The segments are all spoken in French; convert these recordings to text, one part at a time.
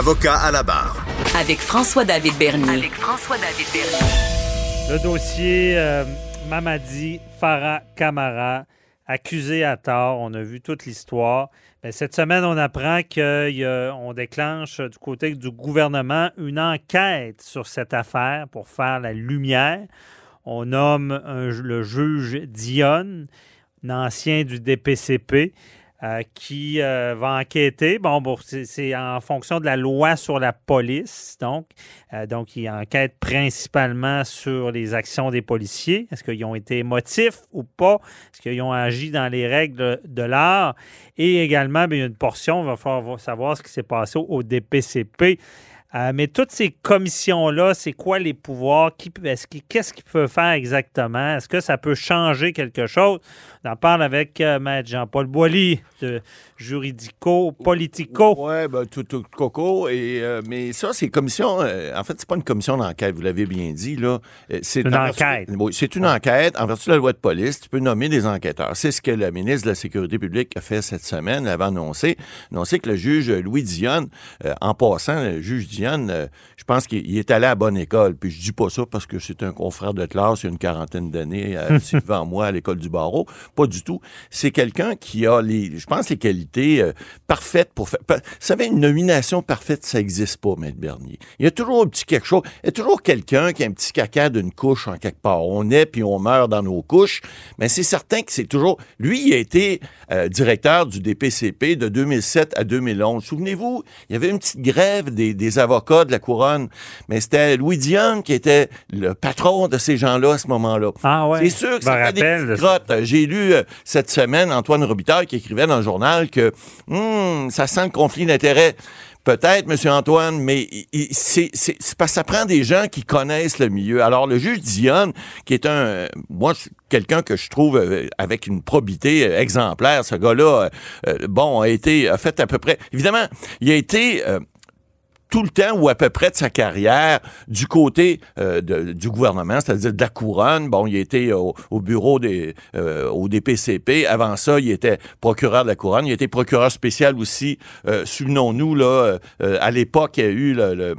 Avocat à la barre. Avec François-David Bernier. Avec François-David Bernier. Le dossier euh, Mamadi Farah Kamara, accusé à tort. On a vu toute l'histoire. Ben, cette semaine, on apprend qu'on déclenche du côté du gouvernement une enquête sur cette affaire pour faire la lumière. On nomme le juge Dionne, un ancien du DPCP. Euh, qui euh, va enquêter. Bon, c'est en fonction de la loi sur la police, donc. Euh, donc, il enquête principalement sur les actions des policiers. Est-ce qu'ils ont été motifs ou pas? Est-ce qu'ils ont agi dans les règles de l'art? Et également, bien, une portion, il va falloir savoir ce qui s'est passé au DPCP. Mais toutes ces commissions-là, c'est quoi les pouvoirs? Qu'est-ce qu'ils peuvent faire exactement? Est-ce que ça peut changer quelque chose? On en parle avec euh, Maître Jean-Paul Boilly de Juridico Politico. Oui, ben, tout, tout, coco. Et, euh, mais ça, c'est commission. Euh, en fait, c'est pas une commission d'enquête, vous l'avez bien dit. là. C'est une enquête. oui, c'est une enquête. En vertu de la loi de police, tu peux nommer des enquêteurs. C'est ce que la ministre de la Sécurité publique a fait cette semaine. Elle avait annoncé, annoncé que le juge Louis Dionne, en passant, le juge Dionne, je pense qu'il est allé à bonne école. Puis je dis pas ça parce que c'est un confrère de classe il y a une quarantaine d'années, devant moi à l'école du barreau. Pas du tout. C'est quelqu'un qui a les, je pense, les qualités euh, parfaites pour faire. Vous savez, une nomination parfaite, ça n'existe pas, Maître Bernier. Il y a toujours un petit quelque chose. Il y a toujours quelqu'un qui a un petit caca d'une couche en quelque part. On est puis on meurt dans nos couches. Mais c'est certain que c'est toujours. Lui, il a été euh, directeur du DPCP de 2007 à 2011. Souvenez-vous, il y avait une petite grève des, des avocats de la couronne. Mais c'était Louis Dion qui était le patron de ces gens-là à ce moment-là. Ah ouais. C'est sûr que ça des petites J'ai lu euh, cette semaine Antoine Robitaille qui écrivait dans le journal que hmm, ça sent le conflit d'intérêts. Peut-être, Monsieur Antoine, mais c'est parce que ça prend des gens qui connaissent le milieu. Alors, le juge Dionne, qui est un, moi, quelqu'un que je trouve euh, avec une probité euh, exemplaire, ce gars-là, bon, a été, a fait à peu près, évidemment, il a été tout le temps ou à peu près de sa carrière du côté euh, du gouvernement, c'est-à-dire de la couronne. Bon, il était au, bureau des euh, au DPCP. Avant ça, il était procureur de la couronne. Il était procureur spécial aussi. Euh, souvenons-nous là, à l'époque, il y a eu le,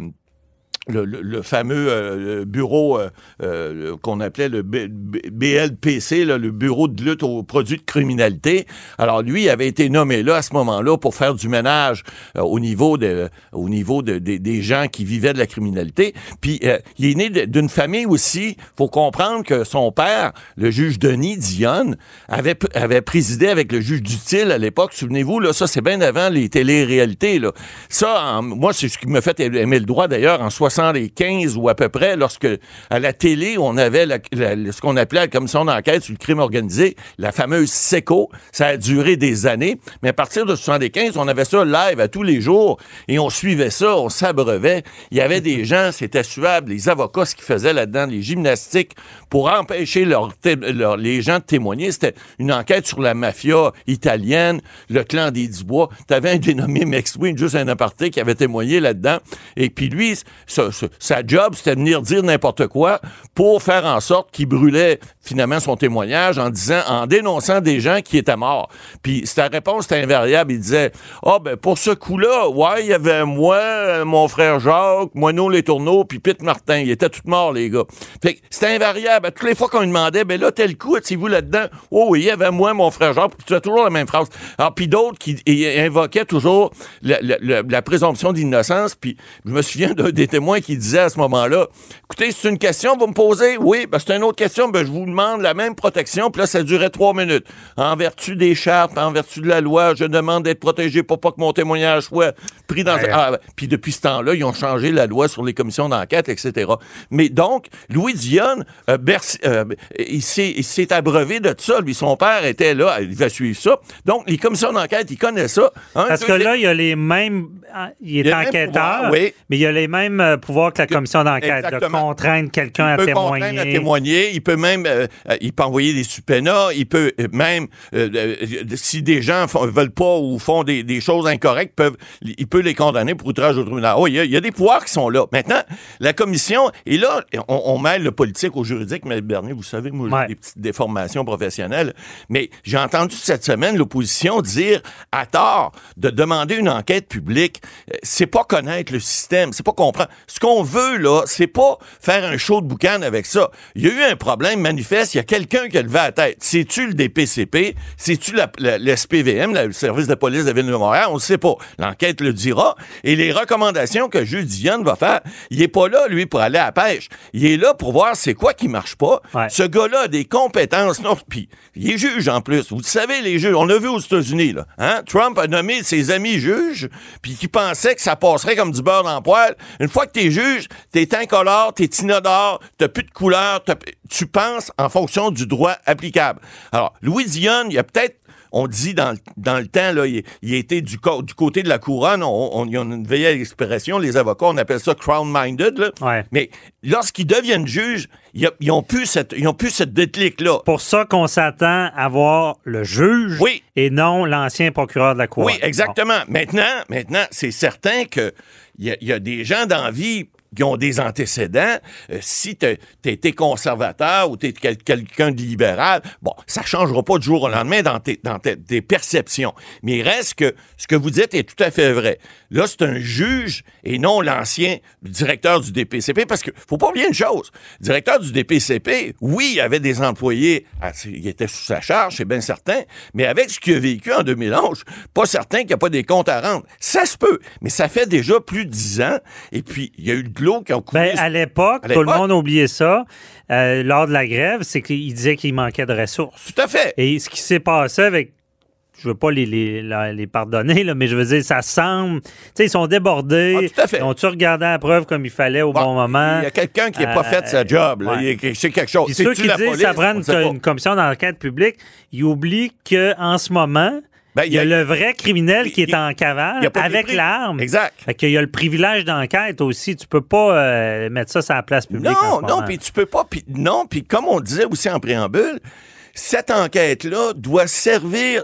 fameux euh, bureau euh, euh, qu'on appelait le BLPC, le bureau de lutte aux produits de criminalité. Alors lui avait été nommé là à ce moment-là pour faire du ménage au niveau de, au niveau de, des gens qui vivaient de la criminalité. Puis il est né d'une famille aussi. Faut comprendre que son père, le juge Denis Dionne, avait avait présidé avec le juge Dutil à l'époque. Souvenez-vous là, ça c'est bien avant les télé-réalités là. Ça, moi c'est ce qui me fait aimer le droit d'ailleurs en 60 15 ou à peu près, lorsque à la télé, on avait ce qu'on appelait la commission d'enquête sur le crime organisé, la fameuse SECO. Ça a duré des années, mais à partir de 75, on avait ça live à tous les jours et on suivait ça, on s'abreuvait. Il y avait des gens, c'était suave, les avocats, ce qu'ils faisaient là-dedans, les gymnastiques, pour empêcher les gens de témoigner. C'était une enquête sur la mafia italienne, le clan des Dubois. T'avais un dénommé Max Wayne, juste un aparté, qui avait témoigné là-dedans. Et puis lui, sa job, c'était venir dire n'importe quoi pour faire en sorte qu'il brûlait finalement son témoignage en disant, en dénonçant des gens qui étaient morts. Puis sa réponse était invariable. Il disait, ah oh, ben pour ce coup-là, ouais, il y avait moi, mon frère Jacques, Moineau Les Tourneaux, puis Pete Martin. Ils étaient tous morts, les gars. Fait c'était invariable. Toutes les fois qu'on lui demandait, ben là, tel coup, étiez-vous là-dedans? Oh oui, il y avait moi, mon frère Jacques. Puis tu as toujours la même phrase. Alors, puis d'autres qui invoquaient toujours la, présomption d'innocence. Puis je me souviens d'un des témoins qui disait à ce moment-là, écoutez, c'est une question, vous me posez? Oui, ben, c'est une autre question, ben, je vous demande la même protection, puis là, ça durait trois minutes. En vertu des chartes, en vertu de la loi, je demande d'être protégé pour pas que mon témoignage soit pris dans... Ah, puis depuis ce temps-là, ils ont changé la loi sur les commissions d'enquête, etc. Mais donc, Louis Dionne, euh, euh, il s'est abreuvé de ça. Lui, son père était là, il va suivre ça. Donc, les commissions d'enquête, ils connaissent ça. Parce que là, il y a les mêmes il est enquêteur, mais il a les mêmes euh, pouvoirs que la commission d'enquête, de contraindre quelqu'un à témoigner. à témoigner. Il peut même, euh, il peut envoyer des subpoenas. Il peut même, si des gens ne veulent pas ou font des, choses incorrectes, peuvent, il peut les condamner pour outrage au tribunal. Oh, il, y a, des pouvoirs qui sont là. Maintenant, la commission, et là, on, mêle le politique au juridique, mais Bernier, vous savez, moi, j'ai des petites déformations professionnelles, mais j'ai entendu cette semaine l'opposition dire à tort de demander une enquête publique, euh, c'est pas connaître le système, c'est pas comprendre. Ce qu'on veut, là, c'est pas faire un show de boucan avec ça. Il y a eu un problème manifeste, il y a quelqu'un qui a levé la tête. C'est-tu le DPCP? C'est-tu l'SPVM, le service de police de la Ville de Montréal? On ne sait pas. L'enquête le dira. Et les recommandations que Jules Dionne va faire, il est pas là, lui, pour aller à la pêche. Il est là pour voir c'est quoi qui marche pas. Ce gars-là a des compétences. Non, puis il est juge en plus. Vous savez, les juges, on l'a vu aux États-Unis, là. Hein? Trump a nommé ses amis juges, puis qui pensaient que ça passerait comme du beurre dans le poêle. Une fois que t'es juge, t'es incolore, t'es inodore, t'as plus de couleur, tu penses en fonction du droit applicable. Alors, Louis Dionne, il y a peut-être on dit dans, dans le temps, là, il, il était du, du côté de la couronne, on, y a une vieille expression, les avocats, on appelle ça crown-minded. Mais lorsqu'ils deviennent juges, ils, ils, ont plus cette, ils ont plus cette déclic-là. Pour ça qu'on s'attend à voir le juge et non l'ancien procureur de la couronne. Oui, exactement. Maintenant, maintenant c'est certain que il y, a des gens d'envie qui ont des antécédents, euh, si tu été conservateur ou tu es quelqu'un de libéral, bon, ça changera pas du jour au lendemain dans tes, dans tes, perceptions. Mais il reste que ce que vous dites est tout à fait vrai. Là, c'est un juge et non l'ancien directeur du DPCP, parce que faut pas oublier une chose. Directeur du DPCP, oui, il avait des employés, il était sous sa charge, c'est bien certain, mais avec ce qu'il a vécu en 2011, pas certain qu'il n'y a pas des comptes à rendre. Ça se peut, mais ça fait déjà plus de dix ans, et puis il y a eu ben, à l'époque, tout le monde oubliait ça. Euh, lors de la grève, c'est qu'il disait qu'il manquait de ressources. Tout à fait. Et ce qui s'est passé avec je veux pas les, les, pardonner, là, mais je veux dire, ça semble. Tu sais, ils sont débordés. Ah, tout à fait. Ils ont-tu regardé la preuve comme il fallait au bon, moment? Il y a quelqu'un qui n'a pas fait sa job. C'est quelque chose. ceux qui disent que ça prend une, commission d'enquête publique, ils oublient qu'en ce moment, ben, il y, a le vrai criminel qui est en cavale avec l'arme. Exact. Fait qu'il y a le privilège d'enquête aussi. Tu peux pas euh, mettre ça sur la place publique. Non, non, puis tu peux pas. non, puis comme on disait aussi en préambule, cette enquête-là doit servir.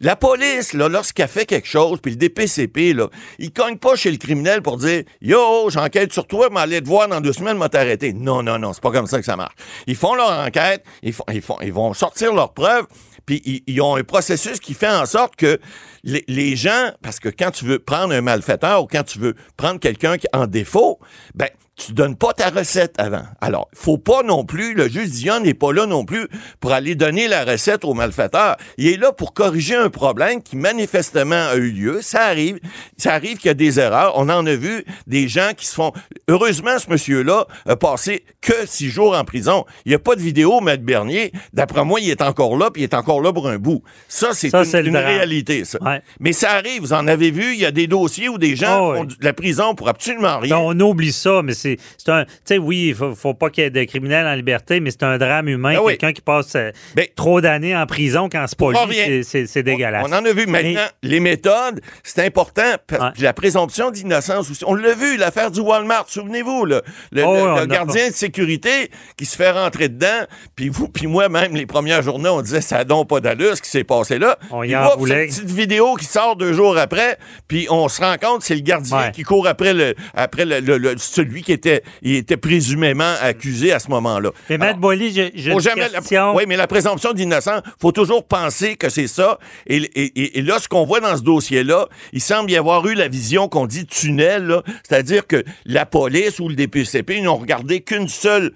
La police, là, lorsqu'elle fait quelque chose, puis le DPCP, là, il cogne pas chez le criminel pour dire Yo, j'enquête sur toi, mais allez te voir dans deux semaines, m'a t'arrêter. Non, non, non, c'est pas comme ça que ça marche. Ils font leur enquête, ils, font, ils, font, ils vont sortir leurs preuves, puis ils, ont un processus qui fait en sorte que les, gens, parce que quand tu veux prendre un malfaiteur ou quand tu veux prendre quelqu'un qui en défaut, ben tu donnes pas ta recette avant. Alors, faut pas non plus, le juge Dion n'est pas là non plus pour aller donner la recette au malfaiteur. Il est là pour corriger un problème qui manifestement a eu lieu. Ça arrive. Ça arrive qu'il y a des erreurs. On en a vu des gens qui se font... Heureusement, ce monsieur-là a passé que six jours en prison. Il n'y a pas de vidéo, Maître Bernier. D'après moi, il est encore là, puis il est encore là pour un bout. Ça, c'est une, réalité, ça. Mais ça arrive. Vous en avez vu, il y a des dossiers où des gens oh, font de la prison pour absolument rien. on oublie ça, mais c'est un. Tu sais, oui, il faut, faut pas qu'il y ait de criminels en liberté, mais c'est un drame humain. Ben quelqu'un qui passe euh, ben, trop d'années en prison quand c'est pas lui, c'est dégueulasse. On, en a vu maintenant. Les méthodes, c'est important. La présomption d'innocence aussi. On l'a vu, l'affaire du Walmart, souvenez-vous, le, oh, gardien de sécurité qui se fait rentrer dedans, puis vous, puis moi-même, les premières journées, on disait ça donne pas d'allure ce qui s'est passé là. On y une petite vidéo qui sort deux jours après, puis on se rend compte c'est le gardien qui court après le après le, celui qui était il était présumément accusé à ce moment-là. Mais Boily, question... Oui, mais la présomption d'innocence, faut toujours penser que c'est ça. Et, et, et, là, ce qu'on voit dans ce dossier-là, il semble y avoir eu la vision qu'on dit tunnel, c'est-à-dire que la police ou le DPCP n'ont regardé qu'une seule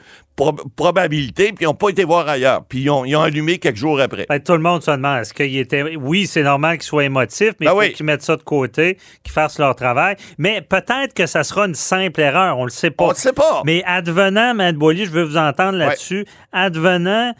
probabilité, puis ils n'ont pas été voir ailleurs. Puis ils ont, ils ont allumé quelques jours après. Ben, tout le monde se demande, est-ce qu'il était... Oui, c'est normal qu'ils soient émotifs, mais ben il faut qu'ils mettent ça de côté, qu'ils fassent leur travail. Mais peut-être que ça sera une simple erreur, on le sait pas. On le sait pas. Mais advenant, Mme Boily, je veux vous entendre là-dessus, advenant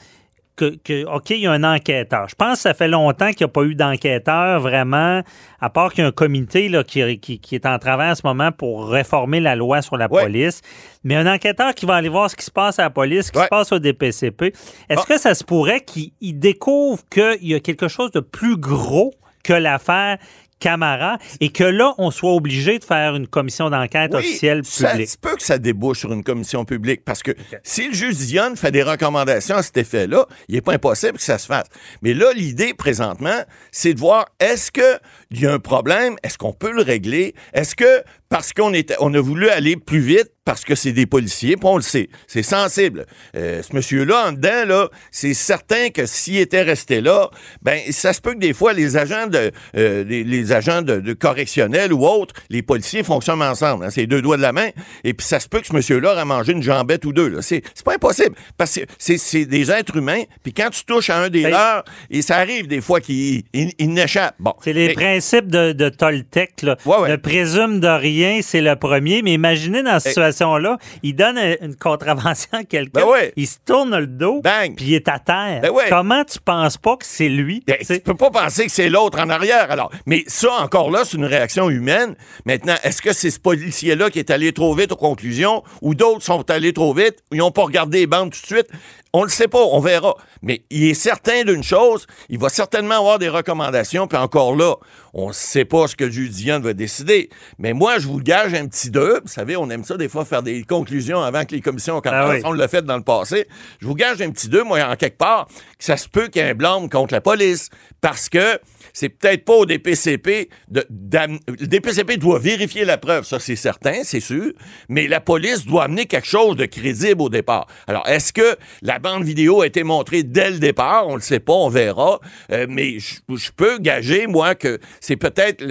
que, OK, il y a un enquêteur. Je pense que ça fait longtemps qu'il n'y a pas eu d'enquêteur vraiment, à part qu'il y a un comité là, qui, qui, est en travail en ce moment pour réformer la loi sur la police. Mais un enquêteur qui va aller voir ce qui se passe à la police, ce qui se passe au DPCP, est-ce ah. que ça se pourrait qu'il découvre qu'il y a quelque chose de plus gros que l'affaire Camara et que là, on soit obligé de faire une commission d'enquête officielle publique. Ça peut que ça débouche sur une commission publique parce que si le juge Dionne fait des recommandations à cet effet-là, il n'est pas impossible que ça se fasse. Mais là, l'idée présentement, c'est de voir est-ce qu'il y a un problème, est-ce qu'on peut le régler, est-ce que parce qu'on on a voulu aller plus vite parce que c'est des policiers, puis on le sait, c'est sensible. Euh, ce monsieur-là, en dedans, là, c'est certain que s'il était resté là, ben ça se peut que des fois les agents de euh, les, agents de, correctionnels ou autres, les policiers fonctionnent ensemble. Hein, c'est deux doigts de la main, et puis ça se peut que ce monsieur-là a mangé une jambette ou deux. Là. C'est, pas impossible parce que c'est, des êtres humains. Puis quand tu touches à un des ben, leurs, et ça arrive des fois qu'ils n'échappent. Bon, c'est les principes de, de Toltec. Là. Le présume de rien, c'est le premier. Mais imaginez dans cette situation là il donne une contravention à quelqu'un, ben il se tourne le dos, puis il est à terre. Ben Comment tu penses pas que c'est lui? Ben, tu peux pas penser que c'est l'autre en arrière, alors. Mais ça, encore là, c'est une réaction humaine. Maintenant, est-ce que c'est ce policier-là qui est allé trop vite aux conclusions ou d'autres sont allés trop vite, ils n'ont pas regardé les bandes tout de suite? On le sait pas, on verra. Mais il est certain d'une chose, il va certainement avoir des recommandations, puis encore là, on ne sait pas ce que Judian va décider. Mais moi, je vous gage un petit deux. Vous savez, on aime ça des fois faire des conclusions avant que les commissions commencent. Ah On l'a fait dans le passé. Je vous gage un petit deux, moi, en quelque part, que ça se peut qu'il y ait un blâme contre la police. Parce que c'est peut-être pas au DPCP de, le DPCP doit vérifier la preuve, ça c'est certain, c'est sûr, mais la police doit amener quelque chose de crédible au départ. Alors, est-ce que la bande vidéo a été montrée dès le départ? On le sait pas, on verra, euh, mais je peux gager, moi, que c'est peut-être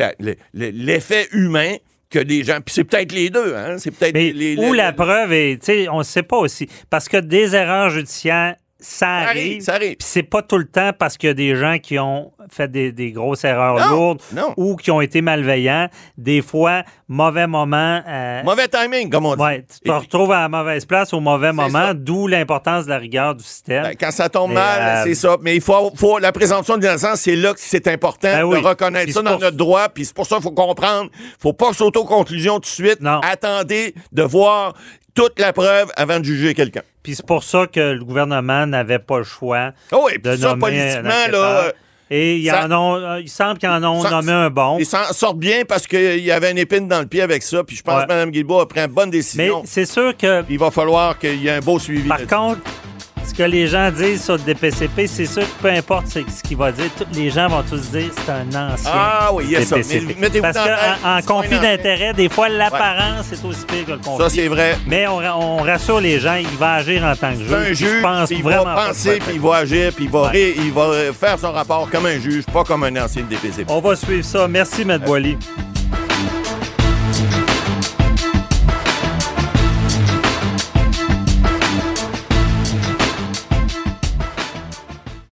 l'effet humain que des gens. Puis c'est peut-être les deux, hein? C'est peut-être les, Où la preuve est, tu sais, on ne sait pas aussi. Parce que des erreurs judiciaires ça arrive. Ça arrive. Puis c'est pas tout le temps parce qu'il y a des gens qui ont fait des, grosses erreurs lourdes ou qui ont été malveillants. Des fois, mauvais moment. Euh, mauvais timing, comme on dit. Ouais, tu te retrouves à la mauvaise place au mauvais moment, d'où l'importance de la rigueur du système. Ben, quand ça tombe mal, euh, c'est ça. Mais il faut, faut la présomption d'innocence, c'est là que c'est important ben de reconnaître ça dans notre droit. Puis c'est pour ça qu'il faut comprendre. faut pas s'auto-conclusion tout de suite. Non. Attendez de voir toute la preuve avant de juger quelqu'un. Puis c'est pour ça que le gouvernement n'avait pas le choix oh oui, de ça, politiquement, là... Et il, euh, il semble qu'ils en ont nommé un bon. Ils s'en sortent bien parce qu'il y avait une épine dans le pied avec ça. Puis je pense que Mme Guilbault a pris une bonne décision. Mais c'est sûr que. Il va falloir qu'il y ait un beau suivi. Par contre, que les gens disent sur le DPCP, c'est sûr que peu importe ce qu'il va dire, les gens vont tous dire c'est un ancien. Ah oui, il y a ça. Parce qu'en en conflit d'intérêt, des fois, l'apparence est aussi pire que le conflit. Ça, c'est vrai. Mais on, rassure les gens, il va agir en tant que juge. Un juge, il va penser, puis il va agir, puis il va, il va faire son rapport comme un juge, pas comme un ancien DPCP. On va suivre ça. Merci, M. Boily.